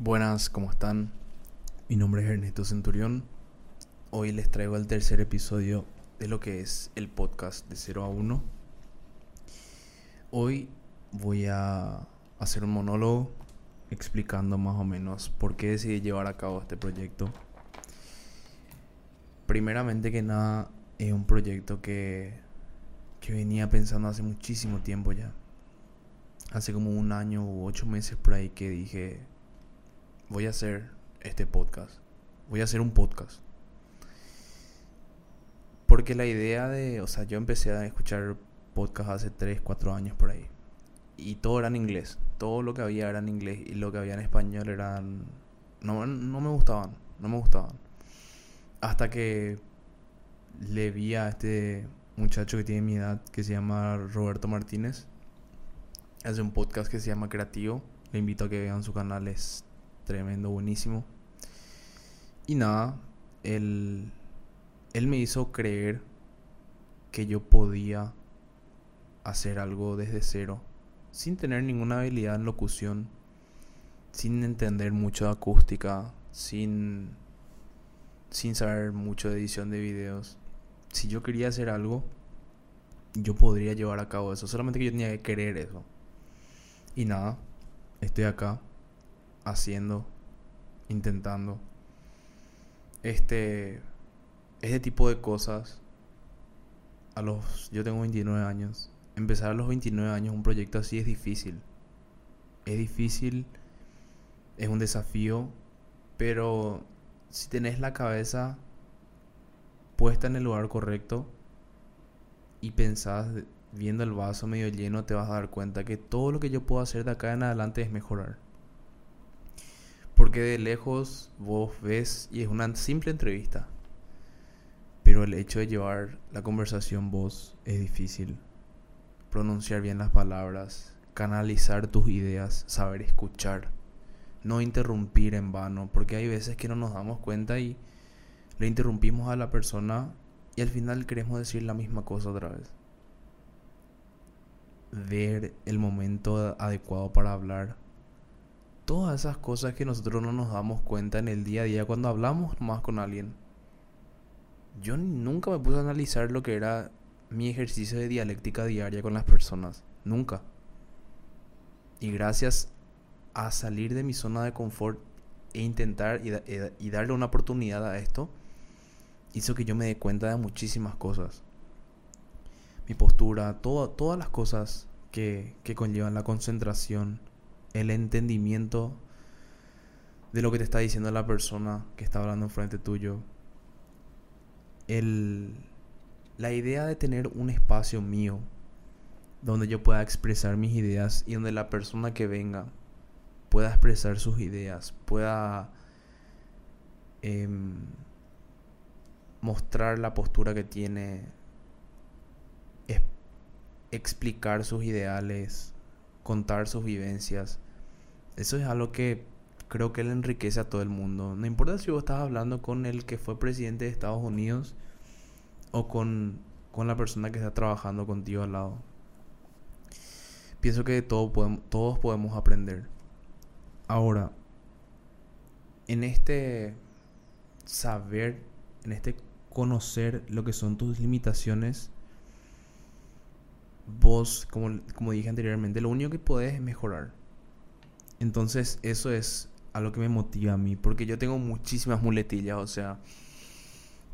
Buenas, ¿cómo están? Mi nombre es Ernesto Centurión. Hoy les traigo el tercer episodio de lo que es el podcast de 0 a 1. Hoy voy a hacer un monólogo explicando más o menos por qué decidí llevar a cabo este proyecto. Primeramente que nada, es un proyecto que, que venía pensando hace muchísimo tiempo ya. Hace como un año u ocho meses por ahí que dije, voy a hacer este podcast. Voy a hacer un podcast. Porque la idea de, o sea, yo empecé a escuchar podcast hace 3, 4 años por ahí. Y todo era en inglés. Todo lo que había era en inglés y lo que había en español eran... No, no me gustaban, no me gustaban. Hasta que le vi a este muchacho que tiene mi edad, que se llama Roberto Martínez. Hace un podcast que se llama Creativo. Le invito a que vean su canal, es tremendo, buenísimo. Y nada, él, él me hizo creer que yo podía hacer algo desde cero, sin tener ninguna habilidad en locución, sin entender mucho de acústica, sin, sin saber mucho de edición de videos. Si yo quería hacer algo, yo podría llevar a cabo eso, solamente que yo tenía que querer eso. Y nada, estoy acá haciendo, intentando. Este, este tipo de cosas, a los, yo tengo 29 años, empezar a los 29 años un proyecto así es difícil. Es difícil, es un desafío, pero si tenés la cabeza puesta en el lugar correcto y pensás viendo el vaso medio lleno, te vas a dar cuenta que todo lo que yo puedo hacer de acá en adelante es mejorar. Porque de lejos vos ves y es una simple entrevista. Pero el hecho de llevar la conversación vos es difícil. Pronunciar bien las palabras, canalizar tus ideas, saber escuchar. No interrumpir en vano, porque hay veces que no nos damos cuenta y le interrumpimos a la persona y al final queremos decir la misma cosa otra vez. Ver el momento adecuado para hablar todas esas cosas que nosotros no nos damos cuenta en el día a día cuando hablamos más con alguien. Yo nunca me puse a analizar lo que era mi ejercicio de dialéctica diaria con las personas. Nunca. Y gracias a salir de mi zona de confort e intentar y, darle una oportunidad a esto, hizo que yo me dé cuenta de muchísimas cosas. Mi postura, todas las cosas que, que conllevan la concentración, el entendimiento de lo que te está diciendo la persona que está hablando enfrente tuyo. El, la idea de tener un espacio mío donde yo pueda expresar mis ideas y donde la persona que venga pueda expresar sus ideas, pueda em, mostrar la postura que tiene, explicar sus ideales, contar sus vivencias. Eso es algo que creo que le enriquece a todo el mundo. No importa si vos estás hablando con el que fue presidente de Estados Unidos o con, con la persona que está trabajando contigo al lado. Pienso que todo podemos, todos podemos aprender. Ahora, en este saber, en este conocer lo que son tus limitaciones, vos, como, como dije anteriormente, lo único que podés es mejorar entonces eso es a lo que me motiva a mí, porque yo tengo muchísimas muletillas, o sea,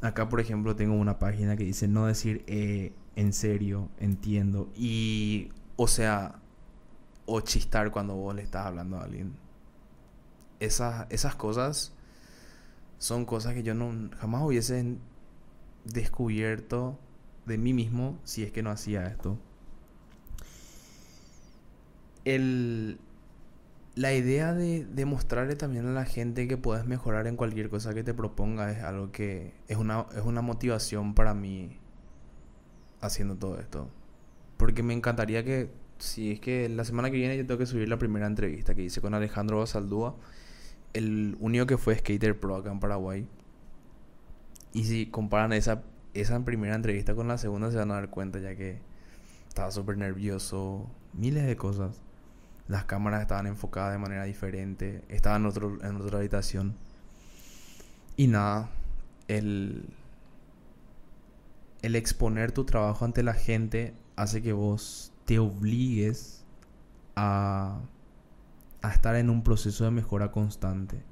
acá por ejemplo tengo una página que dice no decir eh, en serio, entiendo, y o sea, o chistar cuando vos le estás hablando a alguien. Esas, esas cosas son cosas que yo no jamás hubiese descubierto de mí mismo si es que no hacía esto. El, la idea de demostrarle también a la gente que puedes mejorar en cualquier cosa que te proponga es algo que es una, es una motivación para mí haciendo todo esto. Porque me encantaría que, si es que la semana que viene yo tengo que subir la primera entrevista que hice con Alejandro Basaldúa, el único que fue skater pro acá en Paraguay. Y si comparan esa, esa primera entrevista con la segunda se van a dar cuenta ya que estaba súper nervioso, miles de cosas. Las cámaras estaban enfocadas de manera diferente. Estaba en, otro, en otra habitación. Y nada, el, el exponer tu trabajo ante la gente hace que vos te obligues a, a estar en un proceso de mejora constante.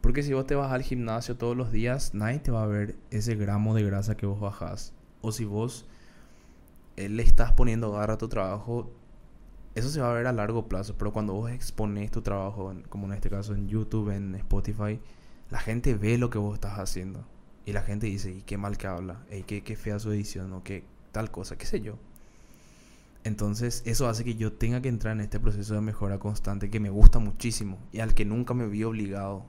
Porque si vos te vas al gimnasio todos los días, nadie te va a ver ese gramo de grasa que vos bajás. O si vos eh, le estás poniendo garra a tu trabajo, eso se va a ver a largo plazo. Pero cuando vos expones tu trabajo, como en este caso en YouTube, en Spotify, la gente ve lo que vos estás haciendo. Y la gente dice, y qué mal que habla, y qué, qué fea su edición, o qué tal cosa, qué sé yo. Entonces eso hace que yo tenga que entrar en este proceso de mejora constante que me gusta muchísimo y al que nunca me vi obligado.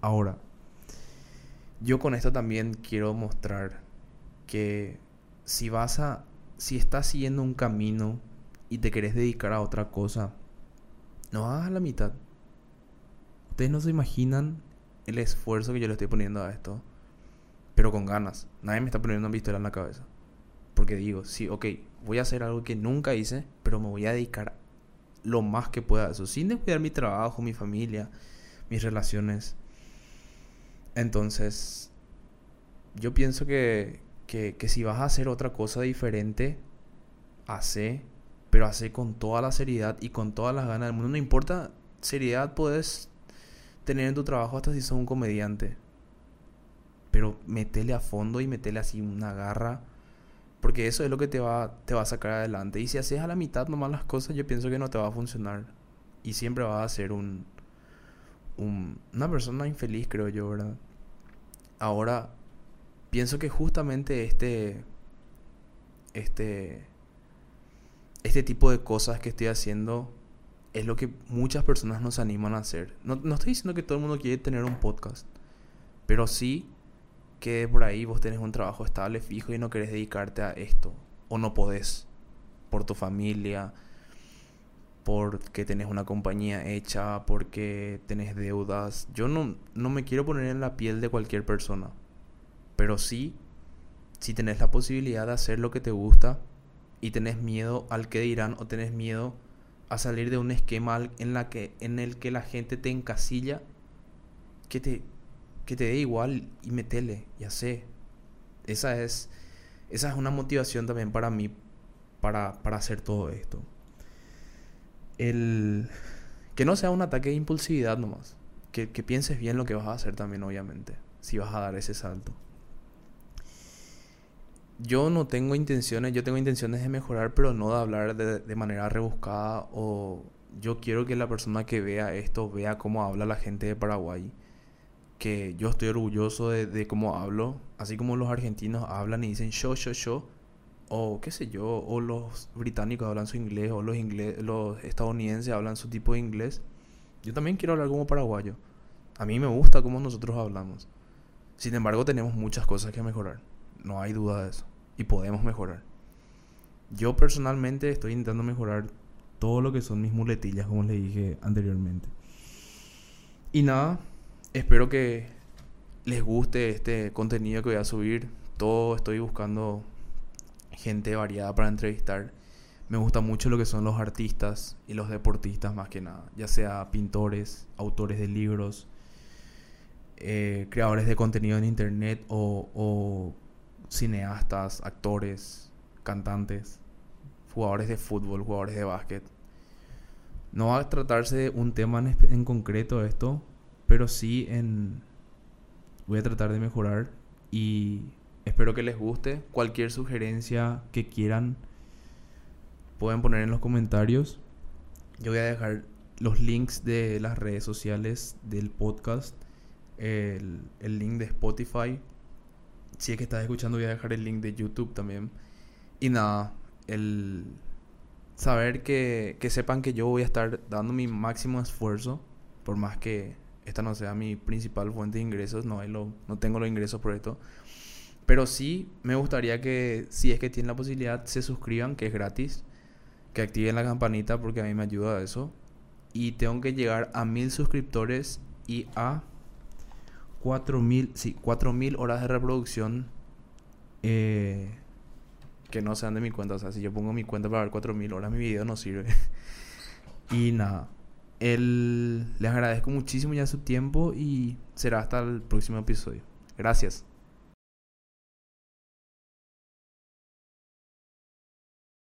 Ahora, yo con esto también quiero mostrar que si vas a, si estás siguiendo un camino y te querés dedicar a otra cosa, no hagas la mitad. Ustedes no se imaginan el esfuerzo que yo le estoy poniendo a esto, pero con ganas. Nadie me está poniendo una pistola en la cabeza. Porque digo, sí, ok, voy a hacer algo que nunca hice, pero me voy a dedicar lo más que pueda a eso, sin descuidar mi trabajo, mi familia, mis relaciones. Entonces, yo pienso que, que, que si vas a hacer otra cosa diferente, hace, pero hace con toda la seriedad y con todas las ganas del mundo. No importa seriedad, puedes tener en tu trabajo hasta si sos un comediante. Pero metele a fondo y metele así una garra porque eso es lo que te va, te va a sacar adelante. Y si haces a la mitad nomás las cosas, yo pienso que no te va a funcionar. Y siempre vas a ser un, un, una persona infeliz, creo yo, ¿verdad? Ahora, pienso que justamente este, este, este tipo de cosas que estoy haciendo es lo que muchas personas nos animan a hacer. No, no estoy diciendo que todo el mundo quiere tener un podcast, pero sí que por ahí vos tenés un trabajo estable, fijo y no querés dedicarte a esto. O no podés. Por tu familia, porque tenés una compañía hecha, porque tenés deudas. Yo no, no me quiero poner en la piel de cualquier persona. Pero sí, si tenés la posibilidad de hacer lo que te gusta y tenés miedo al que dirán o tenés miedo a salir de un esquema en, la que, en el que la gente te encasilla, que te, que te dé igual y metele, ya sé. Esa es, esa es una motivación también para mí para, para hacer todo esto. El, que no sea un ataque de impulsividad nomás. Que, que pienses bien lo que vas a hacer también, obviamente. Si vas a dar ese salto. Yo no tengo intenciones, yo tengo intenciones de mejorar, pero no de hablar de, de manera rebuscada o yo quiero que la persona que vea esto vea cómo habla la gente de Paraguay que yo estoy orgulloso de, cómo hablo, así como los argentinos hablan y dicen yo, yo, yo, o qué sé yo, o los británicos hablan su inglés, o los, los estadounidenses hablan su tipo de inglés. Yo también quiero hablar como paraguayo. A mí me gusta cómo nosotros hablamos. Sin embargo, tenemos muchas cosas que mejorar. No hay duda de eso. Y podemos mejorar. Yo personalmente estoy intentando mejorar todo lo que son mis muletillas, como les dije anteriormente. Y nada, Espero que les guste este contenido que voy a subir. Todo estoy buscando gente variada para entrevistar. Me gusta mucho lo que son los artistas y los deportistas más que nada. Ya sea pintores, autores de libros, eh, creadores de contenido en internet o, o cineastas, actores, cantantes, jugadores de fútbol, jugadores de básquet. No va a tratarse de un tema en, concreto esto, pero sí en... Voy a tratar de mejorar y espero que les guste. Cualquier sugerencia que quieran pueden poner en los comentarios. Yo voy a dejar los links de las redes sociales del podcast, el, el, link de Spotify. Si es que estás escuchando, voy a dejar el link de YouTube también. Y nada, el saber que, que sepan que yo voy a estar dando mi máximo esfuerzo, por más que esta no sea mi principal fuente de ingresos, no, lo, no tengo los ingresos por esto. Pero sí me gustaría que, si es que tienen la posibilidad, se suscriban, que es gratis. Que activen la campanita porque a mí me ayuda eso. Y tengo que llegar a mil suscriptores y a 4000, sí, 4000 horas de reproducción. Eh, que no sean de mi cuenta. O sea, si yo pongo mi cuenta para ver 4000 horas, mi video no sirve. y nada. El, les agradezco muchísimo ya su tiempo y será hasta el próximo episodio. Gracias.